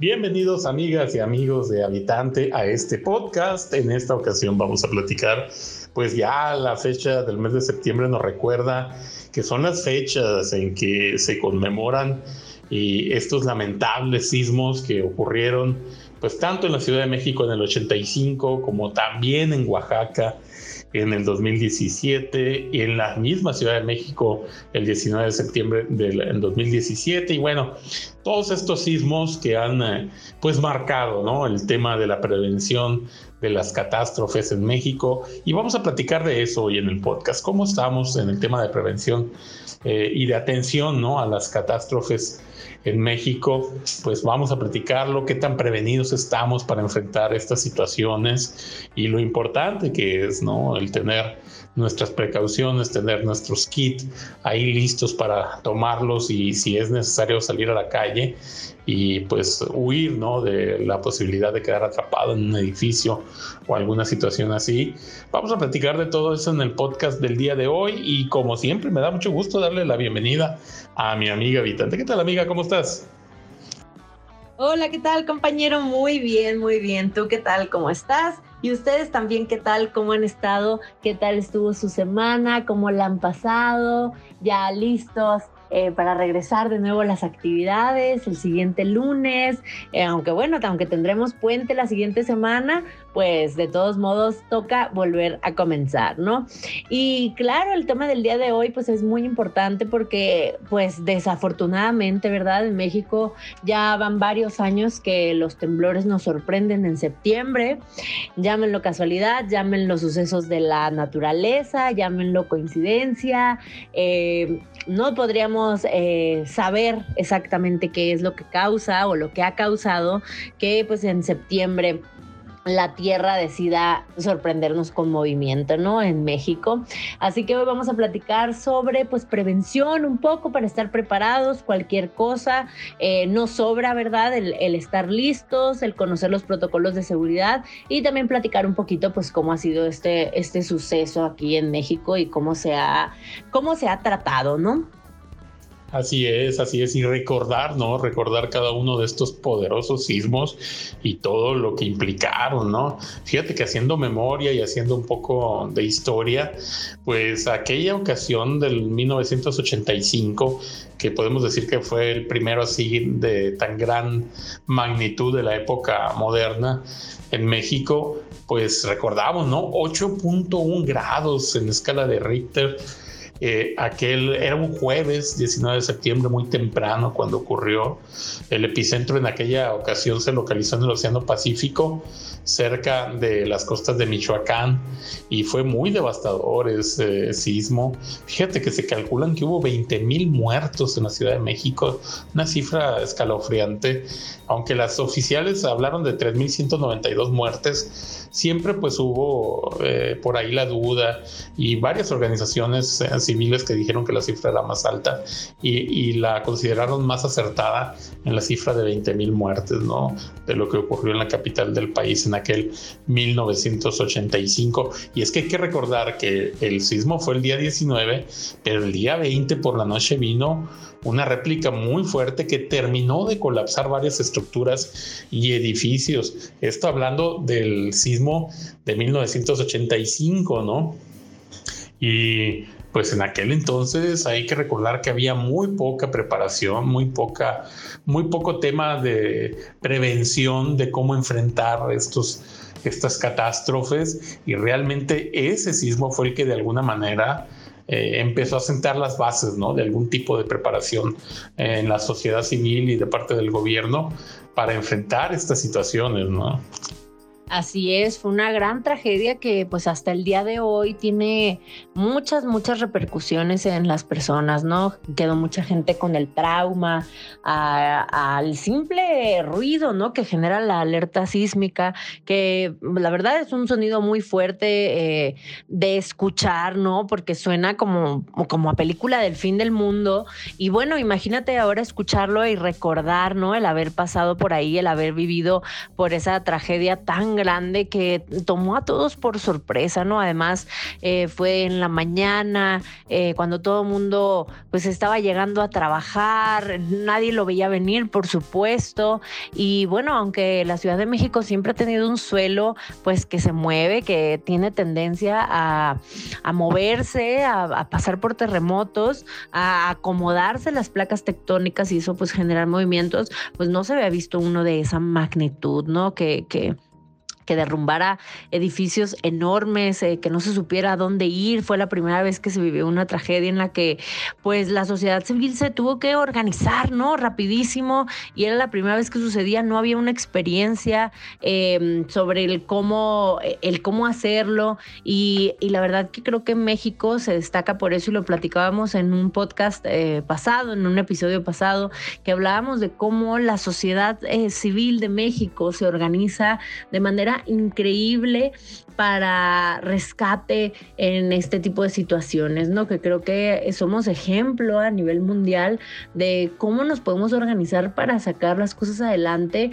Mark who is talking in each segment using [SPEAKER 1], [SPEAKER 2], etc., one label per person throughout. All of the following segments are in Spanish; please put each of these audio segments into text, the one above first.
[SPEAKER 1] Bienvenidos amigas y amigos de Habitante a este podcast. En esta ocasión vamos a platicar, pues ya la fecha del mes de septiembre nos recuerda que son las fechas en que se conmemoran y estos lamentables sismos que ocurrieron pues tanto en la Ciudad de México en el 85 como también en Oaxaca en el 2017 y en la misma Ciudad de México el 19 de septiembre del 2017 y bueno, todos estos sismos que han eh, pues marcado ¿no? el tema de la prevención de las catástrofes en México y vamos a platicar de eso hoy en el podcast, cómo estamos en el tema de prevención eh, y de atención ¿no? a las catástrofes en México, pues vamos a platicarlo, qué tan prevenidos estamos para enfrentar estas situaciones y lo importante que es, ¿no? El tener nuestras precauciones, tener nuestros kits ahí listos para tomarlos y si es necesario salir a la calle y pues huir ¿no? de la posibilidad de quedar atrapado en un edificio o alguna situación así. Vamos a platicar de todo eso en el podcast del día de hoy y como siempre me da mucho gusto darle la bienvenida a mi amiga habitante. ¿Qué tal amiga? ¿Cómo estás?
[SPEAKER 2] Hola, ¿qué tal compañero? Muy bien, muy bien. ¿Tú qué tal? ¿Cómo estás? Y ustedes también, ¿qué tal? ¿Cómo han estado? ¿Qué tal estuvo su semana? ¿Cómo la han pasado? ¿Ya listos eh, para regresar de nuevo a las actividades el siguiente lunes, eh, aunque bueno, aunque tendremos puente la siguiente semana, pues de todos modos toca volver a comenzar, ¿no? Y claro, el tema del día de hoy pues es muy importante porque pues desafortunadamente, ¿verdad? En México ya van varios años que los temblores nos sorprenden en septiembre, llámenlo casualidad, llámenlo sucesos de la naturaleza, llámenlo coincidencia, eh, no podríamos eh, saber exactamente qué es lo que causa o lo que ha causado que pues en septiembre la Tierra decida sorprendernos con movimiento, ¿no? En México. Así que hoy vamos a platicar sobre, pues, prevención un poco para estar preparados, cualquier cosa. Eh, no sobra, ¿verdad? El, estar listos, el conocer los protocolos de seguridad y también platicar un poquito, pues, cómo ha sido este, este suceso aquí en México y cómo se ha, cómo se ha tratado, ¿no?
[SPEAKER 1] Así es, así es, y recordar, ¿no? Recordar cada uno de estos poderosos sismos y todo lo que implicaron, ¿no? Fíjate que haciendo memoria y haciendo un poco de historia, pues aquella ocasión del 1985, que podemos decir que fue el primero así de tan gran magnitud de la época moderna en México, pues recordamos, ¿no? 8.1 grados en escala de Richter eh, aquel era un jueves 19 de septiembre, muy temprano, cuando ocurrió. El epicentro en aquella ocasión se localizó en el Océano Pacífico, cerca de las costas de Michoacán, y fue muy devastador ese sismo. Fíjate que se calculan que hubo 20 mil muertos en la Ciudad de México, una cifra escalofriante, aunque las oficiales hablaron de 3.192 muertes siempre pues hubo eh, por ahí la duda y varias organizaciones eh, civiles que dijeron que la cifra era más alta y, la consideraron más acertada en la cifra de 20 mil muertes, ¿no? De lo que ocurrió en la capital del país en aquel 1985. Y es que hay que recordar que el sismo fue el día 19, pero el día 20 por la noche vino una réplica muy fuerte que terminó de colapsar varias estructuras y edificios. Esto hablando del sismo de 1985, ¿no? Y pues en aquel entonces hay que recordar que había muy poca preparación, muy poca, muy poco tema de prevención de cómo enfrentar estos, estas catástrofes y realmente ese sismo fue el que de alguna manera eh, empezó a sentar las bases ¿no? de algún tipo de preparación en la sociedad civil y de parte del gobierno para enfrentar estas situaciones. ¿no?
[SPEAKER 2] Así es, fue una gran tragedia que pues hasta el día de hoy tiene muchas, muchas repercusiones en las personas, ¿no? Quedó mucha gente con el trauma, al simple ruido, ¿no? Que genera la alerta sísmica, que la verdad es un sonido muy fuerte eh, de escuchar, ¿no? Porque suena como, como a película del fin del mundo. Y bueno, imagínate ahora escucharlo y recordar, ¿no? El haber pasado por ahí, el haber vivido por esa tragedia tan grande grande que tomó a todos por sorpresa, ¿no? Además, eh, fue en la mañana, eh, cuando todo el mundo pues estaba llegando a trabajar, nadie lo veía venir, por supuesto, y bueno, aunque la Ciudad de México siempre ha tenido un suelo pues que se mueve, que tiene tendencia a, moverse, a, pasar por terremotos, a acomodarse las placas tectónicas y eso pues generar movimientos, pues no se había visto uno de esa magnitud, ¿no? Que, que que derrumbara edificios enormes, eh, que no se supiera a dónde ir. Fue la primera vez que se vivió una tragedia en la que pues la sociedad civil se tuvo que organizar, ¿no? Rapidísimo. Y era la primera vez que sucedía, no había una experiencia em, sobre el cómo, el cómo hacerlo. Y, la verdad que creo que México se destaca por eso y lo platicábamos en un podcast eh, pasado, en un episodio pasado, que hablábamos de cómo la sociedad eh, civil de México se organiza de manera increíble para rescate en este tipo de situaciones, ¿no? Que creo que somos ejemplo a nivel mundial de cómo nos podemos organizar para sacar las cosas adelante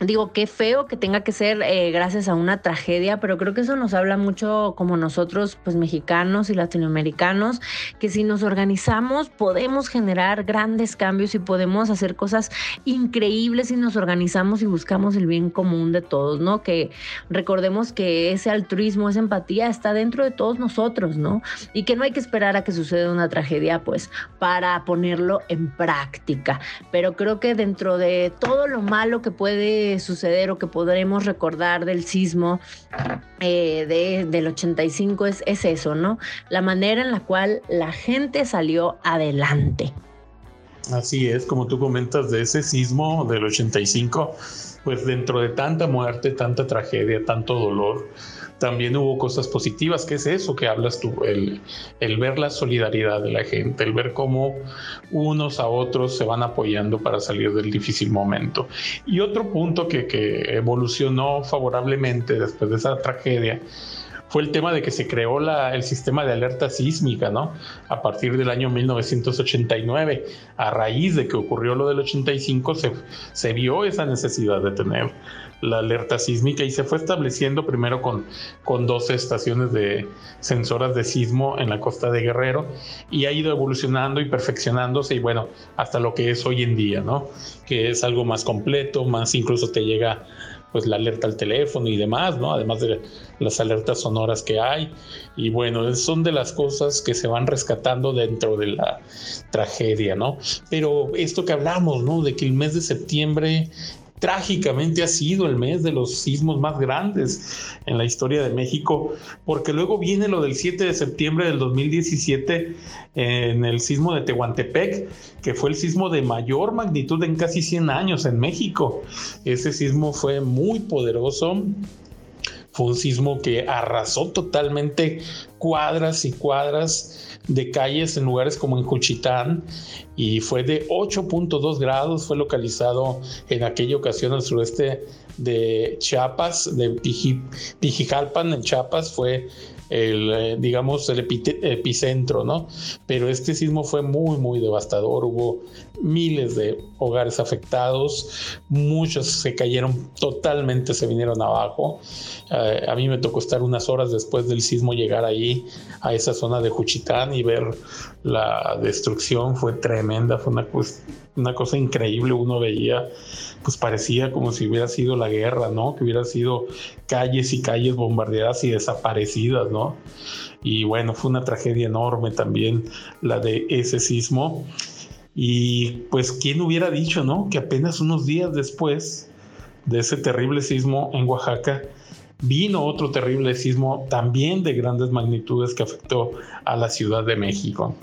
[SPEAKER 2] Digo, qué feo que tenga que ser eh, gracias a una tragedia, pero creo que eso nos habla mucho como nosotros, pues mexicanos y latinoamericanos, que si nos organizamos podemos generar grandes cambios y podemos hacer cosas increíbles si nos organizamos y buscamos el bien común de todos, ¿no? Que recordemos que ese altruismo, esa empatía está dentro de todos nosotros, ¿no? Y que no hay que esperar a que suceda una tragedia, pues, para ponerlo en práctica. Pero creo que dentro de todo lo malo que puede suceder o que podremos recordar del sismo eh, de, del 85 es, es eso, ¿no? La manera en la cual la gente salió adelante.
[SPEAKER 1] Así es, como tú comentas de ese sismo del 85, pues dentro de tanta muerte, tanta tragedia, tanto dolor, también hubo cosas positivas, que es eso que hablas tú, el, ver la solidaridad de la gente, el ver cómo unos a otros se van apoyando para salir del difícil momento. Y otro punto que, que evolucionó favorablemente después de esa tragedia fue el tema de que se creó el sistema de alerta sísmica, ¿no? A partir del año 1989. A raíz de que ocurrió lo del 85, se, se vio esa necesidad de tener la alerta sísmica y se fue estableciendo primero con, con 12 estaciones de sensoras de sismo en la costa de Guerrero y ha ido evolucionando y perfeccionándose y bueno, hasta lo que es hoy en día, ¿no? Que es algo más completo, más incluso te llega pues la alerta al teléfono y demás, ¿no? Además de las alertas sonoras que hay. Y bueno, son de las cosas que se van rescatando dentro de la tragedia, ¿no? Pero esto que hablamos, ¿no? De que el mes de septiembre trágicamente ha sido el mes de los sismos más grandes en la historia de México, porque luego viene lo del 7 de septiembre del 2017 en el sismo de Tehuantepec, que fue el sismo de mayor magnitud en casi 100 años en México. Ese sismo fue muy poderoso. Fue un sismo que arrasó totalmente cuadras y cuadras de calles en lugares como en Juchitán y fue de 8.2 grados, fue localizado en aquella ocasión al sureste de Chiapas, de Pijijalpan en Chiapas, fue el, eh, digamos, el epicentro, ¿no? Pero este sismo fue muy, muy devastador. Hubo miles de hogares afectados, muchos se cayeron totalmente, se vinieron abajo. Eh, a mí me tocó estar unas horas después del sismo, llegar ahí a esa zona de Juchitán y ver la destrucción. Fue tremenda, fue una, una cosa increíble. Uno veía pues parecía como si hubiera sido la guerra, ¿no? Que hubiera sido calles y calles bombardeadas y desaparecidas, ¿no? Y bueno, fue una tragedia enorme también la de ese sismo. Y pues, ¿quién hubiera dicho, ¿no? Que apenas unos días después de ese terrible sismo en Oaxaca, vino otro terrible sismo también de grandes magnitudes que afectó a la Ciudad de México.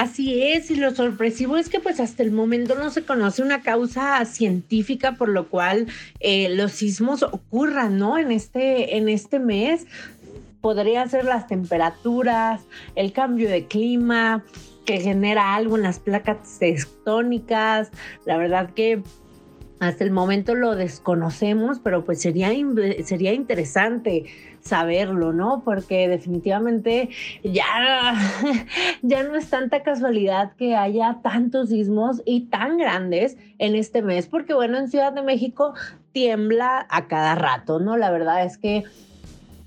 [SPEAKER 2] Así es, y lo sorpresivo es que pues hasta el momento no se conoce una causa científica por lo cual eh, los sismos ocurran, ¿no? En este, en este mes podría ser las temperaturas, el cambio de clima que genera algo en las placas tectónicas. La verdad que hasta el momento lo desconocemos, pero pues sería, sería interesante saberlo, ¿no? Porque definitivamente ya, ya no es tanta casualidad que haya tantos sismos y tan grandes en este mes, porque bueno, en Ciudad de México tiembla a cada rato, ¿no? La verdad es que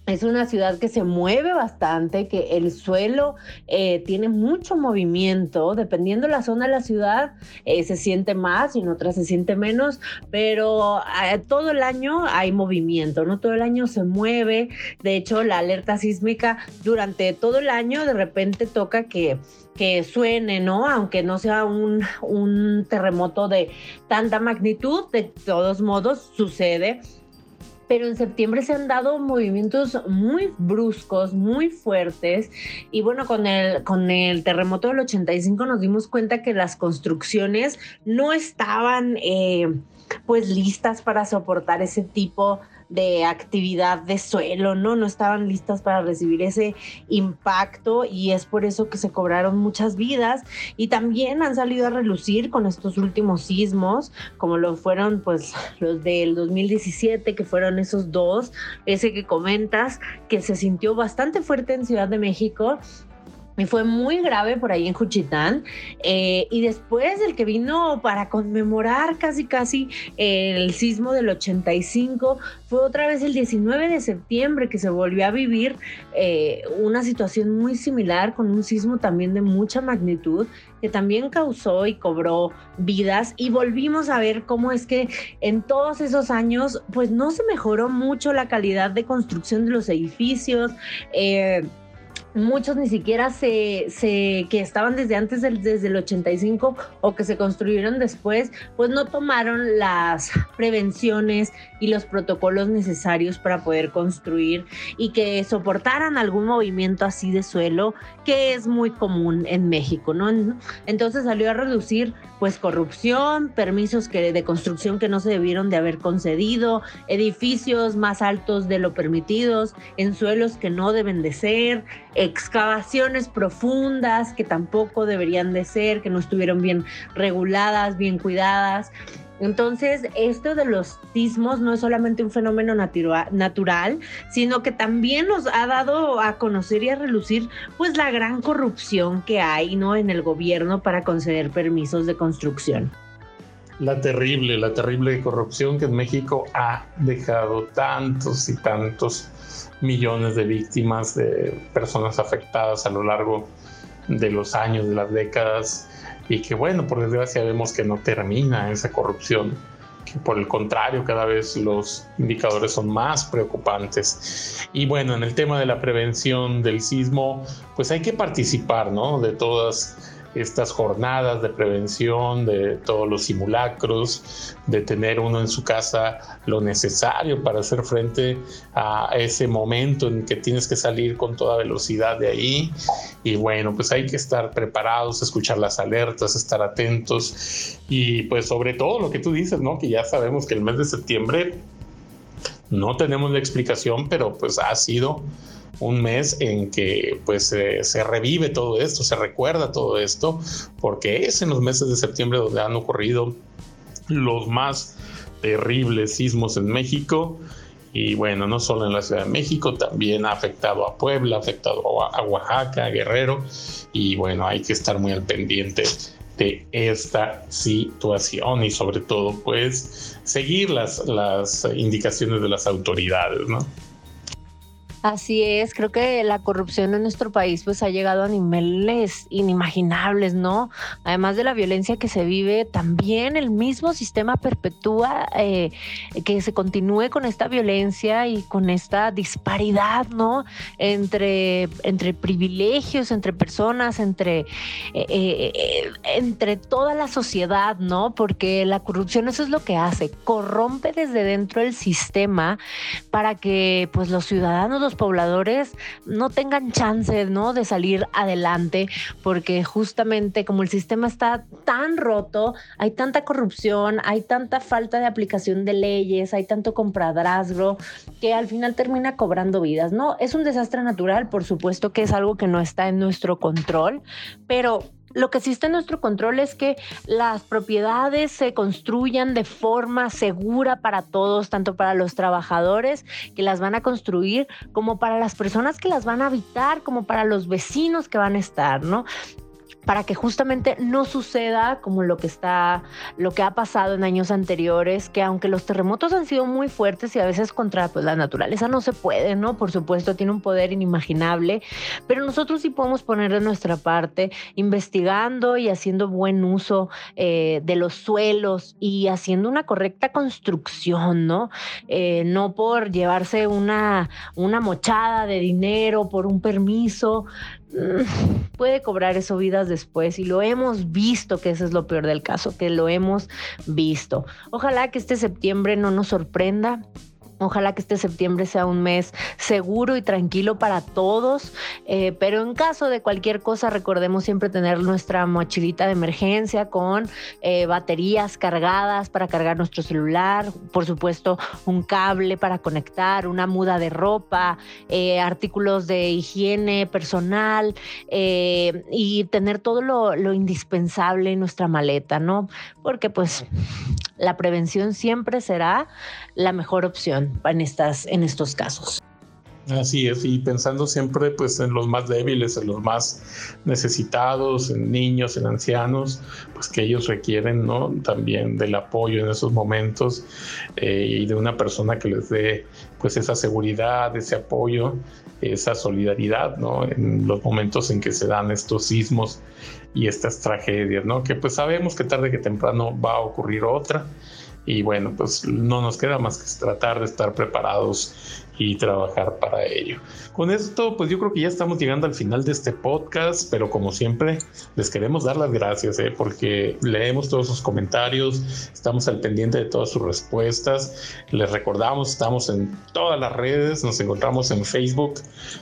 [SPEAKER 2] es una ciudad que se mueve bastante, que el suelo eh, tiene mucho movimiento, dependiendo de la zona de la ciudad eh, se siente más y en otras se siente menos, pero eh, todo el año hay movimiento, ¿no? Todo el año se mueve, de hecho la alerta sísmica durante todo el año de repente toca que que suene, ¿no? Aunque no sea un, un terremoto de tanta magnitud, de todos modos sucede pero en septiembre se han dado movimientos muy bruscos, muy fuertes. Y bueno, con el, con el terremoto del 85 nos dimos cuenta que las construcciones no estaban eh, pues listas para soportar ese tipo de de actividad de suelo, ¿no? No estaban listas para recibir ese impacto y es por eso que se cobraron muchas vidas y también han salido a relucir con estos últimos sismos, como lo fueron pues los del 2017, que fueron esos dos, ese que comentas, que se sintió bastante fuerte en Ciudad de México y fue muy grave por ahí en Juchitán. Eh, y después el que vino para conmemorar casi casi el sismo del 85 fue otra vez el 19 de septiembre que se volvió a vivir eh, una situación muy similar con un sismo también de mucha magnitud que también causó y cobró vidas y volvimos a ver cómo es que en todos esos años pues no se mejoró mucho la calidad de construcción de los edificios. Eh, muchos ni siquiera se, se, que estaban desde antes del, desde el 85 o que se construyeron después, pues no tomaron las prevenciones y los protocolos necesarios para poder construir y que soportaran algún movimiento así de suelo que es muy común en México, ¿no? Entonces salió a reducir pues corrupción, permisos que, de construcción que no se debieron de haber concedido, edificios más altos de lo permitidos, en suelos que no deben de ser, excavaciones profundas que tampoco deberían de ser, que no estuvieron bien reguladas, bien cuidadas. Entonces, esto de los sismos no es solamente un fenómeno natural, sino que también nos ha dado a conocer y a relucir pues la gran corrupción que hay, ¿no? en el gobierno para conceder permisos de construcción.
[SPEAKER 1] La terrible, la terrible corrupción que en México ha dejado tantos y tantos millones de víctimas, de personas afectadas a lo largo de los años, de las décadas, y que bueno, por desgracia vemos que no termina esa corrupción, que por el contrario cada vez los indicadores son más preocupantes. Y bueno, en el tema de la prevención del sismo, pues hay que participar, ¿no? De todas estas jornadas de prevención, de todos los simulacros, de tener uno en su casa lo necesario para hacer frente a ese momento en que tienes que salir con toda velocidad de ahí. Y bueno, pues hay que estar preparados, escuchar las alertas, estar atentos y pues sobre todo lo que tú dices, ¿no? Que ya sabemos que el mes de septiembre no tenemos la explicación, pero pues ha sido un mes en que pues se revive todo esto, se recuerda todo esto, porque es en los meses de septiembre donde han ocurrido los más terribles sismos en México. Y bueno, no solo en la Ciudad de México, también ha afectado a Puebla, ha afectado a Oaxaca, a Guerrero. Y bueno, hay que estar muy al pendiente de esta situación y sobre todo pues seguir las, las indicaciones de las autoridades, ¿no?
[SPEAKER 2] Así es, creo que la corrupción en nuestro país pues ha llegado a niveles inimaginables, ¿no? Además de la violencia que se vive, también el mismo sistema perpetúa eh, que se continúe con esta violencia y con esta disparidad, ¿no? Entre, entre privilegios, entre personas, entre, eh, eh, entre toda la sociedad, ¿no? Porque la corrupción eso es lo que hace, corrompe desde dentro el sistema para que pues los ciudadanos, los pobladores no tengan chance, ¿no? De salir adelante, porque justamente como el sistema está tan roto, hay tanta corrupción, hay tanta falta de aplicación de leyes, hay tanto compradrazgo, que al final termina cobrando vidas, ¿no? Es un desastre natural, por supuesto que es algo que no está en nuestro control, pero lo que sí está en nuestro control es que las propiedades se construyan de forma segura para todos, tanto para los trabajadores que las van a construir, como para las personas que las van a habitar, como para los vecinos que van a estar, ¿no? Para que justamente no suceda como lo que está, lo que ha pasado en años anteriores, que aunque los terremotos han sido muy fuertes y a veces contra pues, la naturaleza no se puede, ¿no? Por supuesto, tiene un poder inimaginable, pero nosotros sí podemos poner de nuestra parte, investigando y haciendo buen uso eh, de los suelos y haciendo una correcta construcción, ¿no? Eh, no por llevarse una, una mochada de dinero, por un permiso, puede cobrar eso vidas después y lo hemos visto que eso es lo peor del caso, que lo hemos visto. Ojalá que este septiembre no nos sorprenda Ojalá que este septiembre sea un mes seguro y tranquilo para todos, eh, pero en caso de cualquier cosa recordemos siempre tener nuestra mochilita de emergencia con eh, baterías cargadas para cargar nuestro celular, por supuesto un cable para conectar, una muda de ropa, eh, artículos de higiene personal y tener todo lo, lo indispensable en nuestra maleta, ¿no? Porque pues la prevención siempre será la mejor opción en, estas, en estos casos.
[SPEAKER 1] Así es, y pensando siempre pues en los más débiles, en los más necesitados, en niños, en ancianos, pues que ellos requieren ¿no? también del apoyo en esos momentos eh, y de una persona que les dé pues esa seguridad, ese apoyo, esa solidaridad, ¿no? En los momentos en que se dan estos sismos y estas tragedias, ¿no? Que pues sabemos que tarde que temprano va a ocurrir otra y bueno, pues no nos queda más que tratar de estar preparados y trabajar para ello. Con esto, pues yo creo que ya estamos llegando al final de este podcast, pero como siempre, les queremos dar las gracias, ¿eh? porque leemos todos sus comentarios, estamos al pendiente de todas sus respuestas. Les recordamos, estamos en todas las redes, nos encontramos en Facebook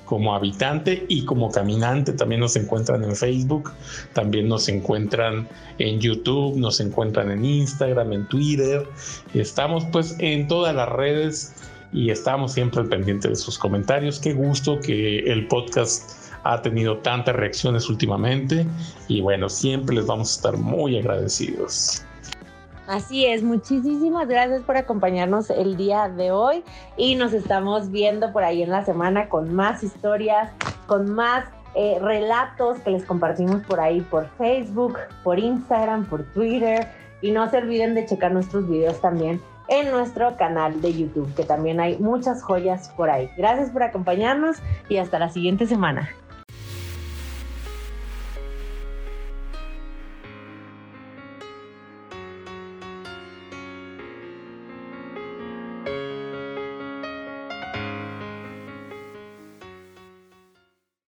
[SPEAKER 1] como habitante y como caminante, también nos encuentran en Facebook, también nos encuentran en YouTube, nos encuentran en Instagram, en Twitter, estamos pues en todas las redes y estamos siempre al pendiente de sus comentarios. Qué gusto que el podcast ha tenido tantas reacciones últimamente y bueno, siempre les vamos a estar muy agradecidos.
[SPEAKER 2] Así es, muchísimas gracias por acompañarnos el día de hoy y nos estamos viendo por ahí en la semana con más historias, con más eh, relatos que les compartimos por ahí por Facebook, por Instagram, por Twitter y no se olviden de checar nuestros videos también en nuestro canal de YouTube, que también hay muchas joyas por ahí. Gracias por acompañarnos y hasta la siguiente semana.